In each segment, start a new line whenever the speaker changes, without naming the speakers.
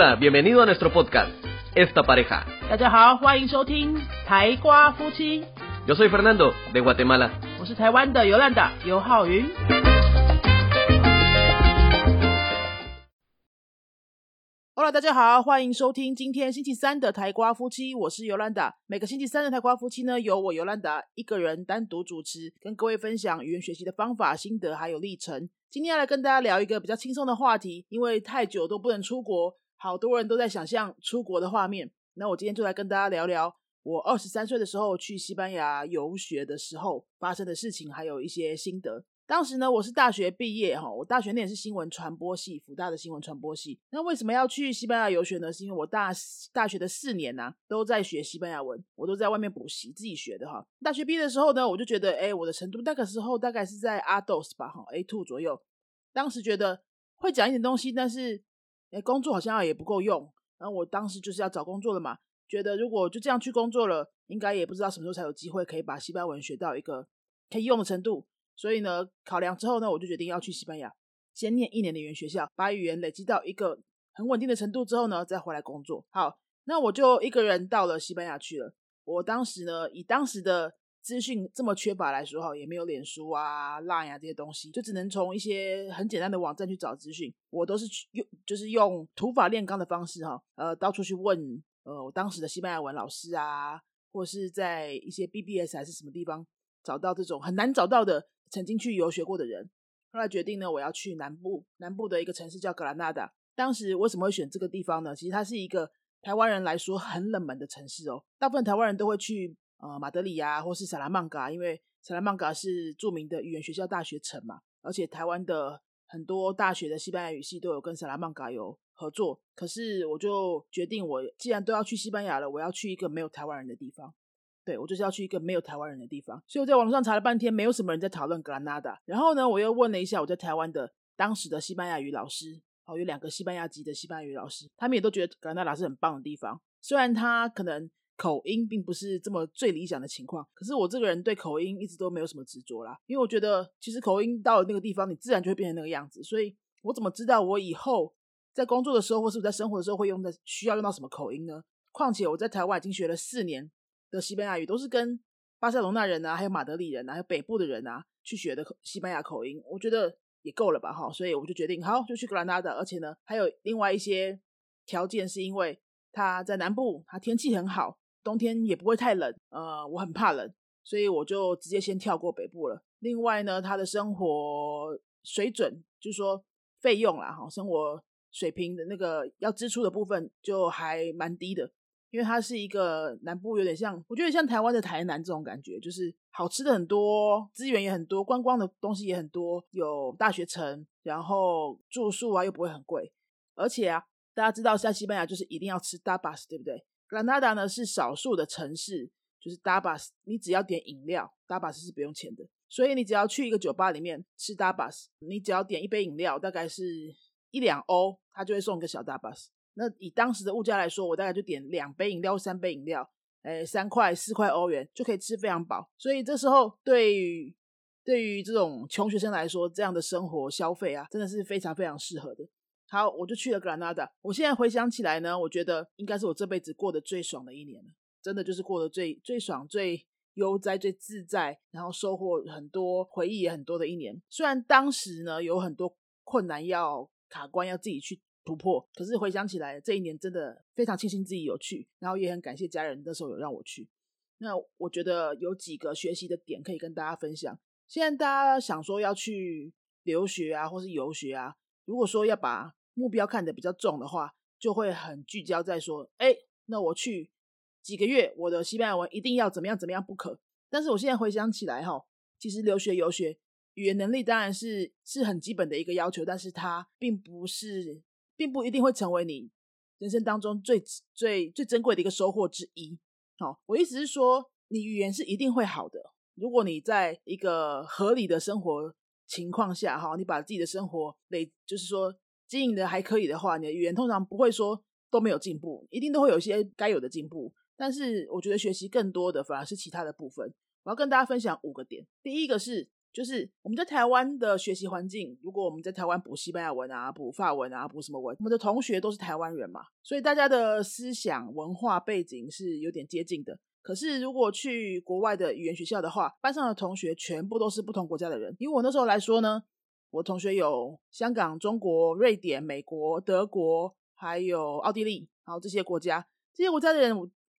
Hola, bienvenido a nuestro podcast, Esta Pareja.
大家好，欢迎收听台瓜夫妻
，Yo soy Fernando, de Guatemala.
我是台湾的尤兰达尤浩云。Hello，大家好，欢迎收听今天星期三的台瓜夫妻，我是尤兰达。每个星期三的台瓜夫妻呢，由我尤兰达一个人单独主持，跟各位分享语言学习的方法、心得还有历程。今天要来跟大家聊一个比较轻松的话题，因为太久都不能出国，好多人都在想象出国的画面。那我今天就来跟大家聊聊我二十三岁的时候去西班牙游学的时候发生的事情，还有一些心得。当时呢，我是大学毕业哈，我大学念的是新闻传播系，福大的新闻传播系。那为什么要去西班牙游学呢？是因为我大大学的四年呐、都在学西班牙文，我都在外面补习自己学的哈。大学毕业的时候呢，我就觉得，哎，我的程度那个时候大概是在 A dos 吧，哈，A two 左右。当时觉得会讲一点东西，但是哎，工作好像也不够用。然后我当时就是要找工作了嘛，觉得如果就这样去工作了，应该也不知道什么时候才有机会可以把西班牙文学到一个可以用的程度。所以呢，考量之后呢，我就决定要去西班牙，先念一年的语言学校，把语言累积到一个很稳定的程度之后呢，再回来工作。好，那我就一个人到了西班牙去了。我当时呢，以当时的资讯这么缺乏来说，哈，也没有脸书啊、Line 啊这些东西，就只能从一些很简单的网站去找资讯。我都是用，就是用土法炼钢的方式，哈，呃，到处去问，呃，我当时的西班牙文老师啊，或是在一些 BBS 还是什么地方找到这种很难找到的。曾经去游学过的人，后来决定呢，我要去南部，南部的一个城市叫格兰纳达。当时为什么会选这个地方呢？其实它是一个台湾人来说很冷门的城市哦。大部分台湾人都会去呃马德里啊，或是萨拉曼卡，因为萨拉曼卡是著名的语言学校大学城嘛。而且台湾的很多大学的西班牙语系都有跟萨拉曼卡有合作。可是我就决定，我既然都要去西班牙了，我要去一个没有台湾人的地方。对我就是要去一个没有台湾人的地方，所以我在网上查了半天，没有什么人在讨论格兰纳达。然后呢，我又问了一下我在台湾的当时的西班牙语老师，哦，有两个西班牙籍的西班牙语老师，他们也都觉得格兰纳达是很棒的地方。虽然他可能口音并不是这么最理想的情况，可是我这个人对口音一直都没有什么执着啦，因为我觉得其实口音到了那个地方，你自然就会变成那个样子。所以我怎么知道我以后在工作的时候，或是我在生活的时候会用的需要用到什么口音呢？况且我在台湾已经学了四年。的西班牙语都是跟巴塞隆那人啊，还有马德里人啊，还有北部的人啊去学的西班牙口音，我觉得也够了吧，哈，所以我就决定好就去格兰纳达，而且呢还有另外一些条件，是因为它在南部，它天气很好，冬天也不会太冷，呃，我很怕冷，所以我就直接先跳过北部了。另外呢，他的生活水准，就是说费用啦，哈，生活水平的那个要支出的部分就还蛮低的。因为它是一个南部，有点像，我觉得像台湾的台南这种感觉，就是好吃的很多，资源也很多，观光的东西也很多，有大学城，然后住宿啊又不会很贵，而且啊，大家知道在西班牙就是一定要吃 tapas，对不对？格兰纳达呢是少数的城市，就是 tapas，你只要点饮料，tapas 是不用钱的，所以你只要去一个酒吧里面吃 tapas，你只要点一杯饮料，大概是一两欧，他就会送一个小 tapas。那以当时的物价来说，我大概就点两杯饮料、三杯饮料，哎，三块、四块欧元就可以吃非常饱。所以这时候，对于对于这种穷学生来说，这样的生活消费啊，真的是非常非常适合的。好，我就去了格兰纳达。我现在回想起来呢，我觉得应该是我这辈子过得最爽的一年了，真的就是过得最最爽、最悠哉、最自在，然后收获很多回忆也很多的一年。虽然当时呢有很多困难要卡关，要自己去。突破，可是回想起来，这一年真的非常庆幸自己有去，然后也很感谢家人那时候有让我去。那我觉得有几个学习的点可以跟大家分享。现在大家想说要去留学啊，或是游学啊，如果说要把目标看得比较重的话，就会很聚焦在说，哎，那我去几个月，我的西班牙文一定要怎么样怎么样不可。但是我现在回想起来，哈，其实留学游学语言能力当然是是很基本的一个要求，但是它并不是。并不一定会成为你人生当中最最最珍贵的一个收获之一。好，我意思是说，你语言是一定会好的。如果你在一个合理的生活情况下，哈，你把自己的生活累，就是说经营的还可以的话，你的语言通常不会说都没有进步，一定都会有一些该有的进步。但是我觉得学习更多的反而是其他的部分。我要跟大家分享五个点。第一个是。就是我们在台湾的学习环境，如果我们在台湾补西班牙文啊、补法文啊、补什么文，我们的同学都是台湾人嘛，所以大家的思想文化背景是有点接近的。可是如果去国外的语言学校的话，班上的同学全部都是不同国家的人。以我那时候来说呢，我同学有香港、中国、瑞典、美国、德国，还有奥地利，然后这些国家，这些国家的人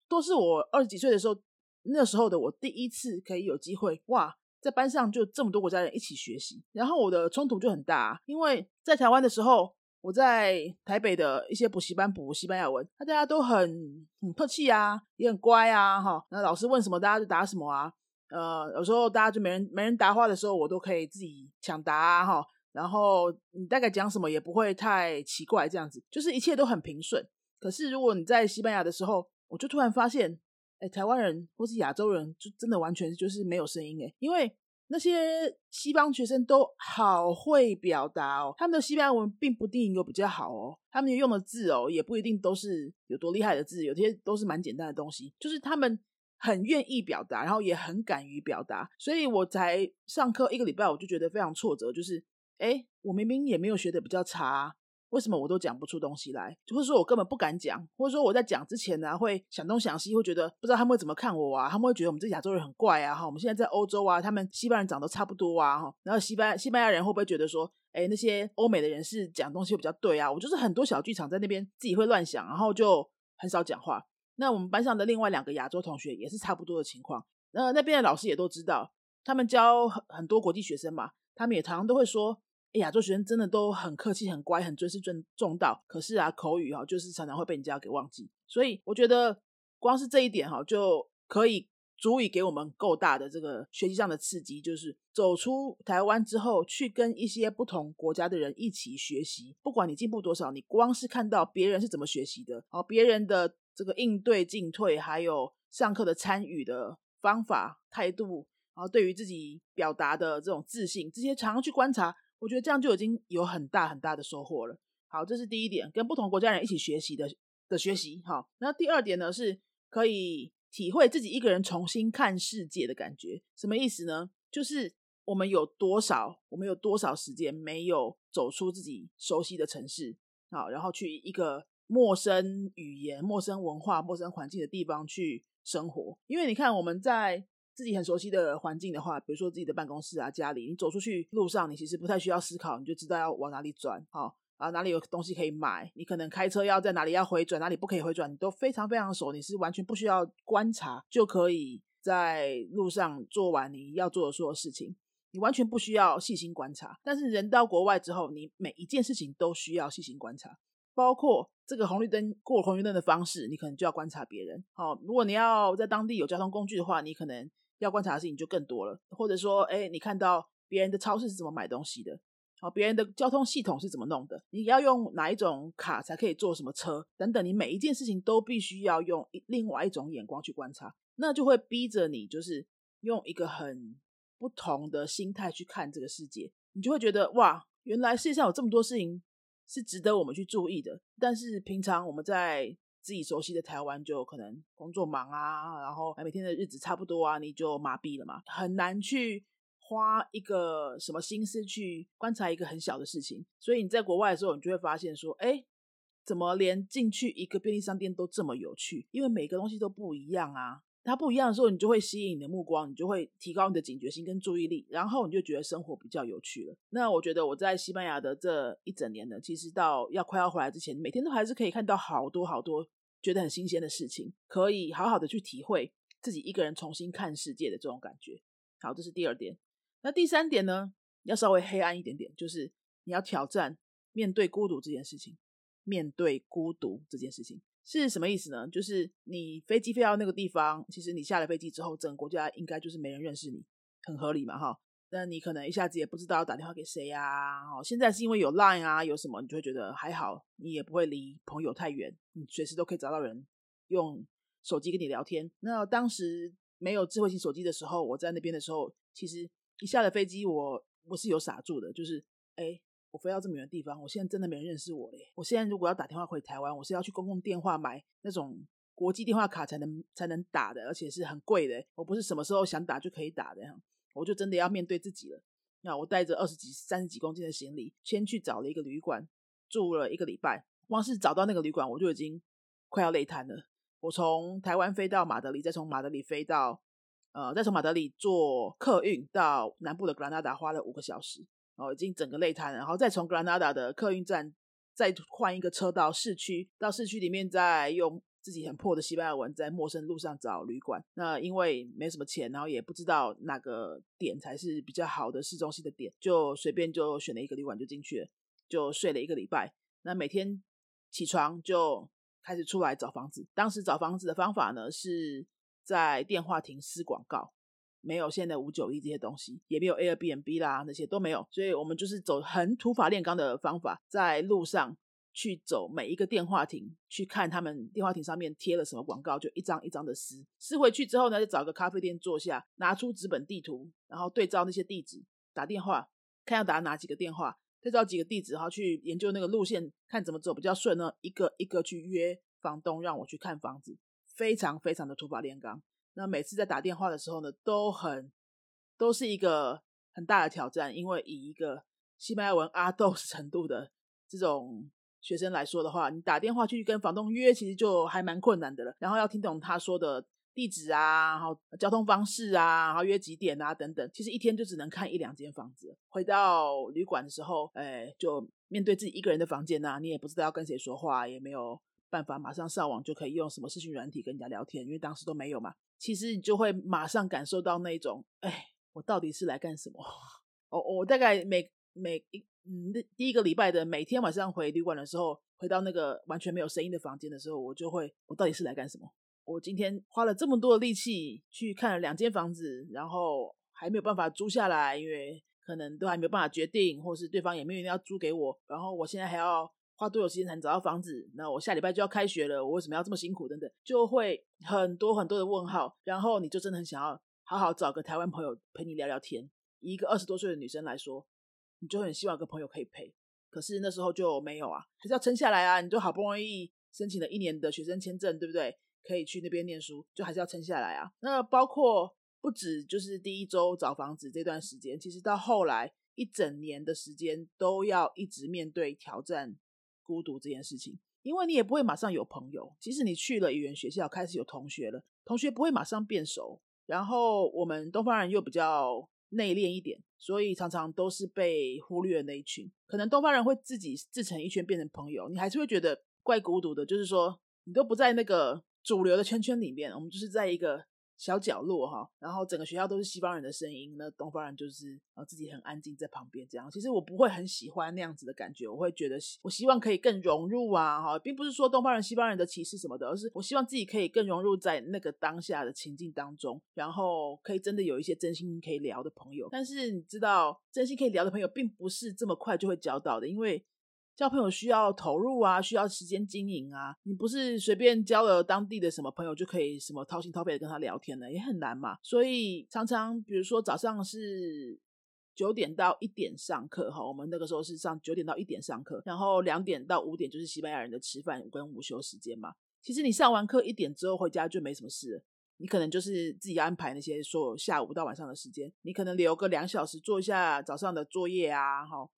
都是我二十几岁的时候，那时候的我第一次可以有机会哇。在班上就这么多国家人一起学习，然后我的冲突就很大，因为在台湾的时候，我在台北的一些补习班补西班牙文，那大家都很很客气啊，也很乖啊，哈，那老师问什么大家就答什么啊，呃，有时候大家就没人没人答话的时候，我都可以自己抢答哈，然后你大概讲什么也不会太奇怪，这样子就是一切都很平顺。可是如果你在西班牙的时候，我就突然发现。哎，台湾人或是亚洲人，就真的完全就是没有声音哎，因为那些西方学生都好会表达哦，他们的西班牙文并不一定有比较好哦，他们用的字哦，也不一定都是有多厉害的字，有些都是蛮简单的东西，就是他们很愿意表达，然后也很敢于表达，所以我才上课一个礼拜，我就觉得非常挫折，就是哎，我明明也没有学的比较差。为什么我都讲不出东西来？或者说我根本不敢讲，或者说我在讲之前呢，会想东想西，会觉得不知道他们会怎么看我啊？他们会觉得我们这亚洲人很怪啊！哈，我们现在在欧洲啊，他们西班牙人长得差不多啊！哈，然后西班西班牙人会不会觉得说，哎，那些欧美的人是讲东西比较对啊？我就是很多小剧场在那边自己会乱想，然后就很少讲话。那我们班上的另外两个亚洲同学也是差不多的情况。那那边的老师也都知道，他们教很很多国际学生嘛，他们也常常都会说。亚洲学生真的都很客气、很乖、很尊师尊重道，可是啊，口语哈，就是常常会被人家给忘记。所以我觉得，光是这一点哈，就可以足以给我们够大的这个学习上的刺激，就是走出台湾之后，去跟一些不同国家的人一起学习。不管你进步多少，你光是看到别人是怎么学习的，哦，别人的这个应对进退，还有上课的参与的方法、态度，然后对于自己表达的这种自信，这些常常去观察。我觉得这样就已经有很大很大的收获了。好，这是第一点，跟不同国家人一起学习的的学习。好，那第二点呢，是可以体会自己一个人重新看世界的感觉。什么意思呢？就是我们有多少，我们有多少时间没有走出自己熟悉的城市，好，然后去一个陌生语言、陌生文化、陌生环境的地方去生活。因为你看，我们在自己很熟悉的环境的话，比如说自己的办公室啊、家里，你走出去路上，你其实不太需要思考，你就知道要往哪里转，好啊，哪里有东西可以买。你可能开车要在哪里要回转，哪里不可以回转，你都非常非常熟，你是完全不需要观察就可以在路上做完你要做的所有事情，你完全不需要细心观察。但是人到国外之后，你每一件事情都需要细心观察，包括这个红绿灯过红绿灯的方式，你可能就要观察别人。好，如果你要在当地有交通工具的话，你可能。要观察的事情就更多了，或者说，哎，你看到别人的超市是怎么买东西的，好，别人的交通系统是怎么弄的，你要用哪一种卡才可以坐什么车等等，你每一件事情都必须要用另外一种眼光去观察，那就会逼着你就是用一个很不同的心态去看这个世界，你就会觉得哇，原来世界上有这么多事情是值得我们去注意的，但是平常我们在。自己熟悉的台湾就可能工作忙啊，然后每天的日子差不多啊，你就麻痹了嘛，很难去花一个什么心思去观察一个很小的事情。所以你在国外的时候，你就会发现说，哎，怎么连进去一个便利商店都这么有趣？因为每个东西都不一样啊。它不一样的时候，你就会吸引你的目光，你就会提高你的警觉性跟注意力，然后你就觉得生活比较有趣了。那我觉得我在西班牙的这一整年呢，其实到要快要回来之前，每天都还是可以看到好多好多觉得很新鲜的事情，可以好好的去体会自己一个人重新看世界的这种感觉。好，这是第二点。那第三点呢，要稍微黑暗一点点，就是你要挑战面对孤独这件事情，面对孤独这件事情。是什么意思呢？就是你飞机飞到那个地方，其实你下了飞机之后，整个国家应该就是没人认识你，很合理嘛，哈。那你可能一下子也不知道要打电话给谁呀。哦，现在是因为有 Line 啊，有什么，你就会觉得还好，你也不会离朋友太远，你随时都可以找到人用手机跟你聊天。那当时没有智慧型手机的时候，我在那边的时候，其实一下了飞机，我我是有傻住的，就是哎。我飞到这么远的地方，我现在真的没人认识我嘞。我现在如果要打电话回台湾，我是要去公共电话买那种国际电话卡才能才能打的，而且是很贵的。我不是什么时候想打就可以打的，我就真的要面对自己了。那我带着二十几、三十几公斤的行李，先去找了一个旅馆住了一个礼拜。光是找到那个旅馆，我就已经快要累瘫了。我从台湾飞到马德里，再从马德里飞到呃，再从马德里坐客运到南部的格兰纳达，花了五个小时，哦已经整个累瘫了。然后再从格兰纳达的客运站再换一个车到市区，到市区里面再用。自己很破的西班牙文，在陌生路上找旅馆。那因为没什么钱，然后也不知道哪个点才是比较好的市中心的点，就随便就选了一个旅馆就进去了，就睡了一个礼拜。那每天起床就开始出来找房子。当时找房子的方法呢，是在电话亭撕广告，没有现在五九一这些东西，也没有 Airbnb 啦，那些都没有。所以我们就是走很土法炼钢的方法，在路上。去走每一个电话亭，去看他们电话亭上面贴了什么广告，就一张一张的撕。撕回去之后呢，就找个咖啡店坐下，拿出纸本地图，然后对照那些地址打电话，看要打哪几个电话，对照几个地址，然后去研究那个路线，看怎么走比较顺呢？一个一个去约房东，让我去看房子，非常非常的土法炼钢。那每次在打电话的时候呢，都很都是一个很大的挑战，因为以一个西班牙文阿斗 程度的这种。学生来说的话，你打电话去跟房东约，其实就还蛮困难的了。然后要听懂他说的地址啊，然后交通方式啊，然后约几点啊等等。其实一天就只能看一两间房子。回到旅馆的时候，哎，就面对自己一个人的房间呐，你也不知道要跟谁说话，也没有办法马上上网就可以用什么视讯软体跟人家聊天，因为当时都没有嘛。其实你就会马上感受到那种，哎，我到底是来干什么？我我大概每每一。嗯，第一个礼拜的每天晚上回旅馆的时候，回到那个完全没有声音的房间的时候，我就会，我到底是来干什么？我今天花了这么多的力气去看了两间房子，然后还没有办法租下来，因为可能都还没有办法决定，或是对方也没有要租给我。然后我现在还要花多久时间才能找到房子？那我下礼拜就要开学了，我为什么要这么辛苦？等等，就会很多很多的问号。然后你就真的很想要好好找个台湾朋友陪你聊聊天。一个二十多岁的女生来说。你就很希望有个朋友可以陪，可是那时候就没有啊，还是要撑下来啊。你就好不容易申请了一年的学生签证，对不对？可以去那边念书，就还是要撑下来啊。那包括不止就是第一周找房子这段时间，其实到后来一整年的时间都要一直面对挑战孤独这件事情，因为你也不会马上有朋友。即使你去了语言学校，开始有同学了，同学不会马上变熟。然后我们东方人又比较。内敛一点，所以常常都是被忽略的那一群。可能东方人会自己自成一圈，变成朋友，你还是会觉得怪孤独的。就是说，你都不在那个主流的圈圈里面，我们就是在一个。小角落哈，然后整个学校都是西方人的声音，那东方人就是呃自己很安静在旁边这样。其实我不会很喜欢那样子的感觉，我会觉得我希望可以更融入啊哈，并不是说东方人西方人的歧视什么的，而是我希望自己可以更融入在那个当下的情境当中，然后可以真的有一些真心可以聊的朋友。但是你知道，真心可以聊的朋友并不是这么快就会交到的，因为。交朋友需要投入啊，需要时间经营啊。你不是随便交了当地的什么朋友就可以什么掏心掏肺的跟他聊天的，也很难嘛。所以常常比如说早上是九点到一点上课哈，我们那个时候是上九点到一点上课，然后两点到五点就是西班牙人的吃饭跟午休时间嘛。其实你上完课一点之后回家就没什么事，你可能就是自己安排那些说下午到晚上的时间，你可能留个两小时做一下早上的作业啊，哈，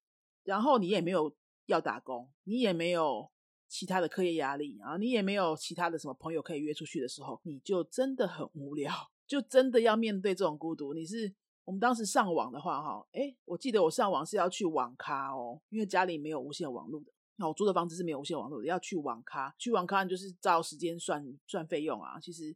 然后你也没有。要打工，你也没有其他的课业压力啊，你也没有其他的什么朋友可以约出去的时候，你就真的很无聊，就真的要面对这种孤独。你是我们当时上网的话，哈，哎，我记得我上网是要去网咖哦，因为家里没有无线网络的，那我租的房子是没有无线网络的，要去网咖，去网咖就是照时间算算费用啊。其实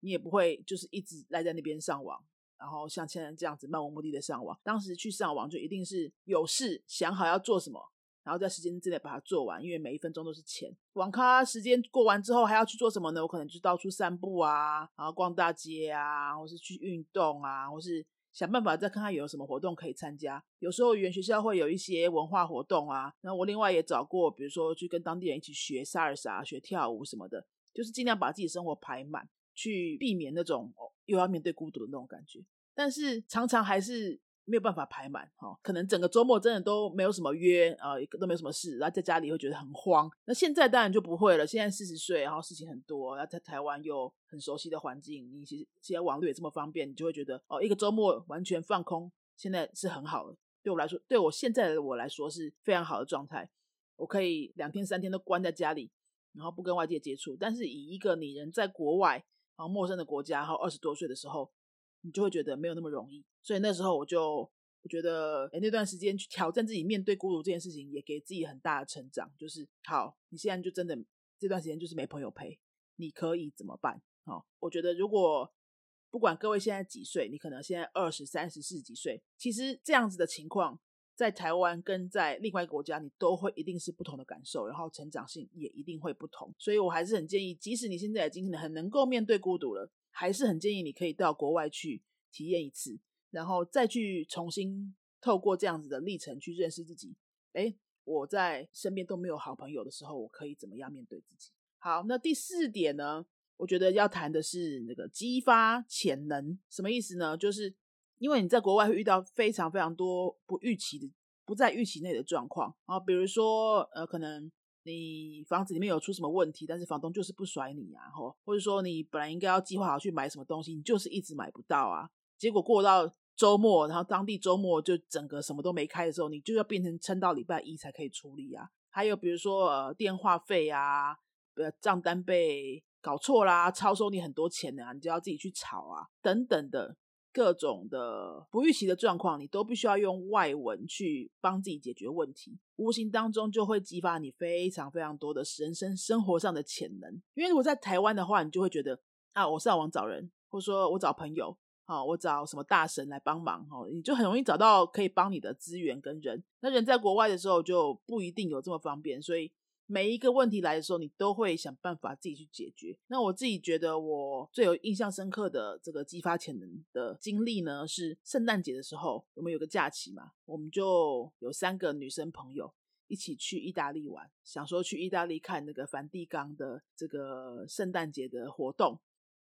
你也不会就是一直赖在那边上网。然后像现在这样子漫无目的的上网，当时去上网就一定是有事想好要做什么。然后在时间之内把它做完，因为每一分钟都是钱。网咖时间过完之后还要去做什么呢？我可能就到处散步啊，然后逛大街啊，或是去运动啊，或是想办法再看看有什么活动可以参加。有时候语言学校会有一些文化活动啊，那我另外也找过，比如说去跟当地人一起学萨尔萨、学跳舞什么的，就是尽量把自己生活排满，去避免那种又要面对孤独的那种感觉。但是常常还是。没有办法排满哈，可能整个周末真的都没有什么约啊，都没有什么事，然后在家里会觉得很慌。那现在当然就不会了，现在四十岁，然后事情很多，然后在台湾又很熟悉的环境，你其实现在网络也这么方便，你就会觉得哦，一个周末完全放空，现在是很好的，对我来说，对我现在的我来说是非常好的状态。我可以两天三天都关在家里，然后不跟外界接触。但是以一个你人在国外，然后陌生的国家，然后二十多岁的时候，你就会觉得没有那么容易。所以那时候我就我觉得，哎，那段时间去挑战自己，面对孤独这件事情，也给自己很大的成长。就是好，你现在就真的这段时间就是没朋友陪，你可以怎么办？好，我觉得如果不管各位现在几岁，你可能现在二十三、十四几岁，其实这样子的情况。在台湾跟在另外一个国家，你都会一定是不同的感受，然后成长性也一定会不同。所以我还是很建议，即使你现在已经很能够面对孤独了，还是很建议你可以到国外去体验一次，然后再去重新透过这样子的历程去认识自己。哎，我在身边都没有好朋友的时候，我可以怎么样面对自己？好，那第四点呢？我觉得要谈的是那个激发潜能，什么意思呢？就是。因为你在国外会遇到非常非常多不预期的、不在预期内的状况啊，比如说呃，可能你房子里面有出什么问题，但是房东就是不甩你啊，或或者说你本来应该要计划好去买什么东西，你就是一直买不到啊，结果过到周末，然后当地周末就整个什么都没开的时候，你就要变成撑到礼拜一才可以处理啊。还有比如说呃，电话费啊，呃，账单被搞错啦，超收你很多钱啊，你就要自己去吵啊，等等的。各种的不预期的状况，你都必须要用外文去帮自己解决问题，无形当中就会激发你非常非常多的人生生活上的潜能。因为如果在台湾的话，你就会觉得啊，我上网找人，或者说我找朋友，啊，我找什么大神来帮忙，哈，你就很容易找到可以帮你的资源跟人。那人在国外的时候就不一定有这么方便，所以。每一个问题来的时候，你都会想办法自己去解决。那我自己觉得，我最有印象深刻的这个激发潜能的经历呢，是圣诞节的时候，我们有个假期嘛，我们就有三个女生朋友一起去意大利玩，想说去意大利看那个梵蒂冈的这个圣诞节的活动。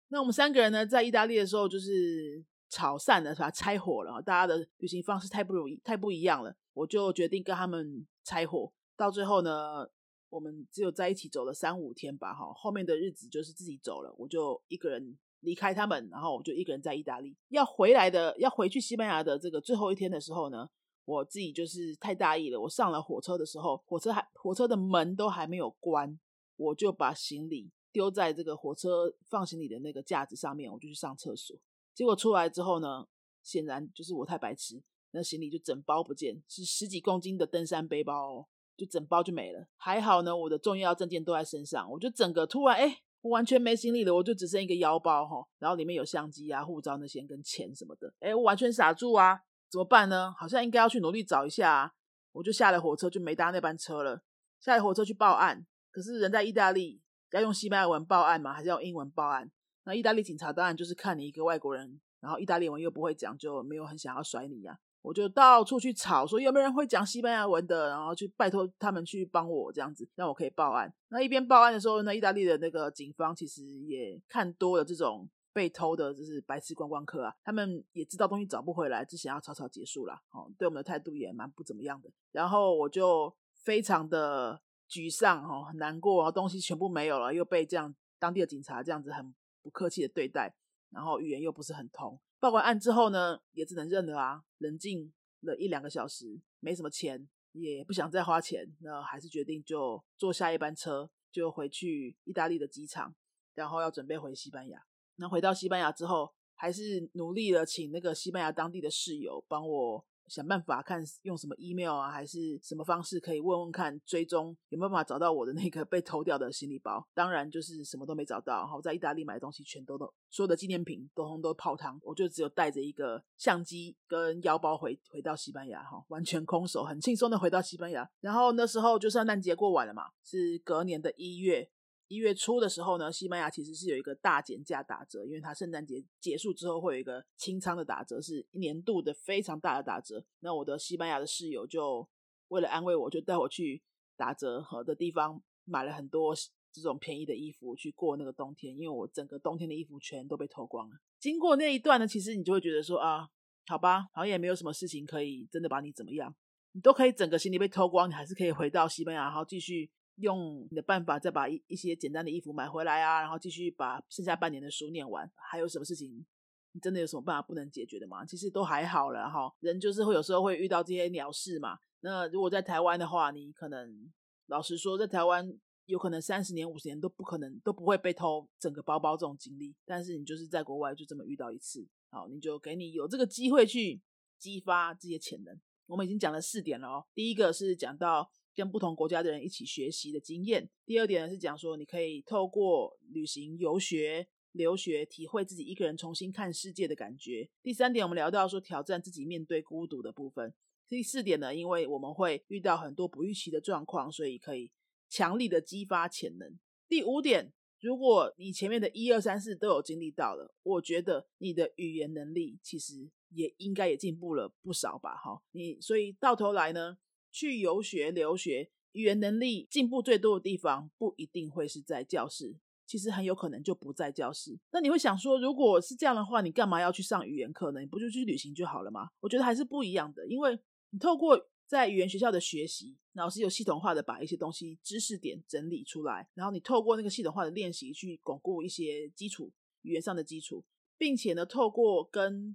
那我们三个人呢，在意大利的时候就是吵散了，是吧？拆伙了，大家的旅行方式太不容易，太不一样了，我就决定跟他们拆伙。到最后呢。我们只有在一起走了三五天吧，哈，后面的日子就是自己走了，我就一个人离开他们，然后我就一个人在意大利。要回来的，要回去西班牙的这个最后一天的时候呢，我自己就是太大意了。我上了火车的时候，火车还火车的门都还没有关，我就把行李丢在这个火车放行李的那个架子上面，我就去上厕所。结果出来之后呢，显然就是我太白痴，那行李就整包不见，是十几公斤的登山背包。哦。就整包就没了，还好呢，我的重要证件都在身上。我就整个突然哎，我完全没行李了，我就只剩一个腰包哈，然后里面有相机啊、护照那些跟钱什么的。哎，我完全傻住啊，怎么办呢？好像应该要去努力找一下。啊。我就下了火车就没搭那班车了，下了火车去报案。可是人在意大利，要用西班牙文报案吗？还是用英文报案？那意大利警察当然就是看你一个外国人，然后意大利文又不会讲，就没有很想要甩你呀。我就到处去吵，说有没有人会讲西班牙文的，然后去拜托他们去帮我这样子，让我可以报案。那一边报案的时候，那意大利的那个警方其实也看多了这种被偷的，就是白痴观光客啊，他们也知道东西找不回来，只想要草草结束了。哦，对我们的态度也蛮不怎么样的。然后我就非常的沮丧，哦，很难过，东西全部没有了，又被这样当地的警察这样子很不客气的对待，然后语言又不是很通。报完案之后呢，也只能认了啊。冷静了一两个小时，没什么钱，也不想再花钱，那还是决定就坐下一班车，就回去意大利的机场，然后要准备回西班牙。那回到西班牙之后，还是努力的请那个西班牙当地的室友帮我。想办法看用什么 email 啊，还是什么方式可以问问看，追踪有没有办法找到我的那个被偷掉的行李包。当然就是什么都没找到。我在意大利买的东西全都都所有的纪念品都通都泡汤，我就只有带着一个相机跟腰包回回到西班牙哈，完全空手，很轻松的回到西班牙。然后那时候就圣诞节过完了嘛，是隔年的一月。一月初的时候呢，西班牙其实是有一个大减价打折，因为它圣诞节结束之后会有一个清仓的打折，是一年度的非常大的打折。那我的西班牙的室友就为了安慰我，就带我去打折和的地方买了很多这种便宜的衣服去过那个冬天，因为我整个冬天的衣服全都被偷光了。经过那一段呢，其实你就会觉得说啊，好吧，好像也没有什么事情可以真的把你怎么样，你都可以整个行李被偷光，你还是可以回到西班牙，然后继续。用你的办法再把一一些简单的衣服买回来啊，然后继续把剩下半年的书念完。还有什么事情你真的有什么办法不能解决的吗？其实都还好了哈。人就是会有时候会遇到这些鸟事嘛。那如果在台湾的话，你可能老实说，在台湾有可能三十年、五十年都不可能都不会被偷整个包包这种经历。但是你就是在国外就这么遇到一次，好，你就给你有这个机会去激发这些潜能。我们已经讲了四点了哦。第一个是讲到跟不同国家的人一起学习的经验。第二点呢是讲说你可以透过旅行、游学。留学，体会自己一个人重新看世界的感觉。第三点，我们聊到说挑战自己面对孤独的部分。第四点呢，因为我们会遇到很多不预期的状况，所以可以强力的激发潜能。第五点，如果你前面的一二三四都有经历到了，我觉得你的语言能力其实也应该也进步了不少吧？哈，你所以到头来呢，去游学、留学，语言能力进步最多的地方，不一定会是在教室。其实很有可能就不在教室。那你会想说，如果是这样的话，你干嘛要去上语言课呢？你不就去旅行就好了吗？我觉得还是不一样的，因为你透过在语言学校的学习，老师有系统化的把一些东西知识点整理出来，然后你透过那个系统化的练习去巩固一些基础语言上的基础，并且呢，透过跟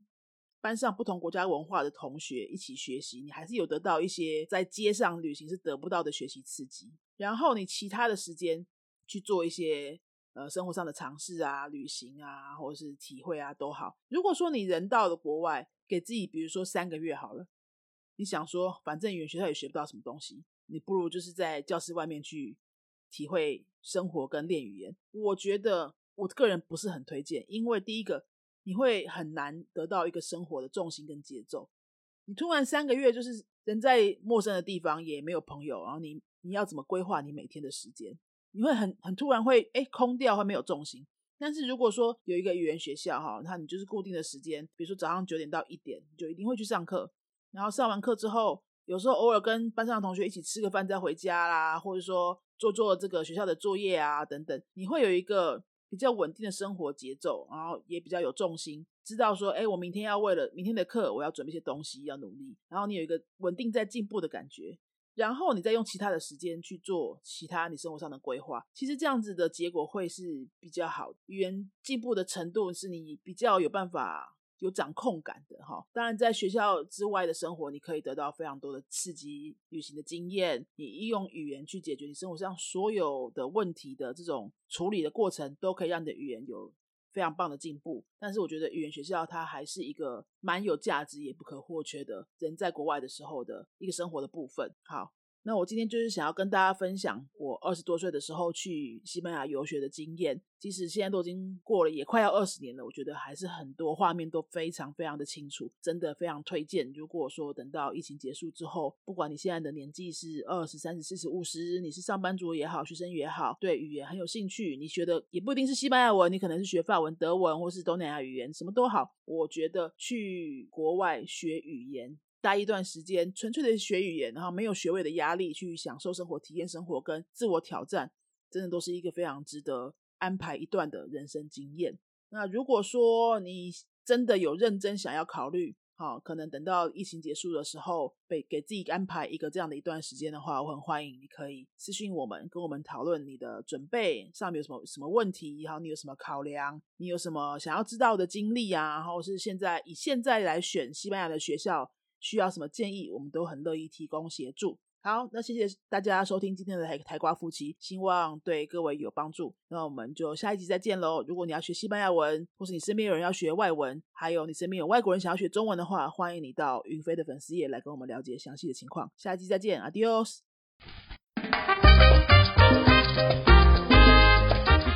班上不同国家文化的同学一起学习，你还是有得到一些在街上旅行是得不到的学习刺激。然后你其他的时间去做一些。呃，生活上的尝试啊，旅行啊，或者是体会啊，都好。如果说你人到了国外，给自己比如说三个月好了，你想说反正语言学校也学不到什么东西，你不如就是在教室外面去体会生活跟练语言。我觉得我个人不是很推荐，因为第一个你会很难得到一个生活的重心跟节奏。你突然三个月就是人在陌生的地方，也没有朋友，然后你你要怎么规划你每天的时间？你会很很突然会哎空掉，会没有重心。但是如果说有一个语言学校哈，那你就是固定的时间，比如说早上九点到一点，你就一定会去上课。然后上完课之后，有时候偶尔跟班上的同学一起吃个饭再回家啦，或者说做做这个学校的作业啊等等，你会有一个比较稳定的生活节奏，然后也比较有重心，知道说哎我明天要为了明天的课我要准备一些东西要努力，然后你有一个稳定在进步的感觉。然后你再用其他的时间去做其他你生活上的规划，其实这样子的结果会是比较好。语言进步的程度是你比较有办法有掌控感的哈。当然，在学校之外的生活，你可以得到非常多的刺激旅行的经验。你用语言去解决你生活上所有的问题的这种处理的过程，都可以让你的语言有。非常棒的进步，但是我觉得语言学校它还是一个蛮有价值也不可或缺的人在国外的时候的一个生活的部分。好。那我今天就是想要跟大家分享我二十多岁的时候去西班牙游学的经验。即使现在都已经过了，也快要二十年了，我觉得还是很多画面都非常非常的清楚，真的非常推荐。如果说等到疫情结束之后，不管你现在的年纪是二十三十四十五十，你是上班族也好，学生也好，对语言很有兴趣，你学的也不一定是西班牙文，你可能是学法文、德文或是东南亚语言，什么都好。我觉得去国外学语言。待一段时间，纯粹的学语言，然后没有学位的压力，去享受生活、体验生活跟自我挑战，真的都是一个非常值得安排一段的人生经验。那如果说你真的有认真想要考虑，好，可能等到疫情结束的时候，被给自己安排一个这样的一段时间的话，我很欢迎你可以私信我们，跟我们讨论你的准备上面有什么什么问题，然后你有什么考量，你有什么想要知道的经历啊，然后是现在以现在来选西班牙的学校。需要什么建议，我们都很乐意提供协助。好，那谢谢大家收听今天的台台瓜夫妻，希望对各位有帮助。那我们就下一集再见喽。如果你要学西班牙文，或是你身边有人要学外文，还有你身边有外国人想要学中文的话，欢迎你到云飞的粉丝页来跟我们了解详细的情况。下一集再见，Adios。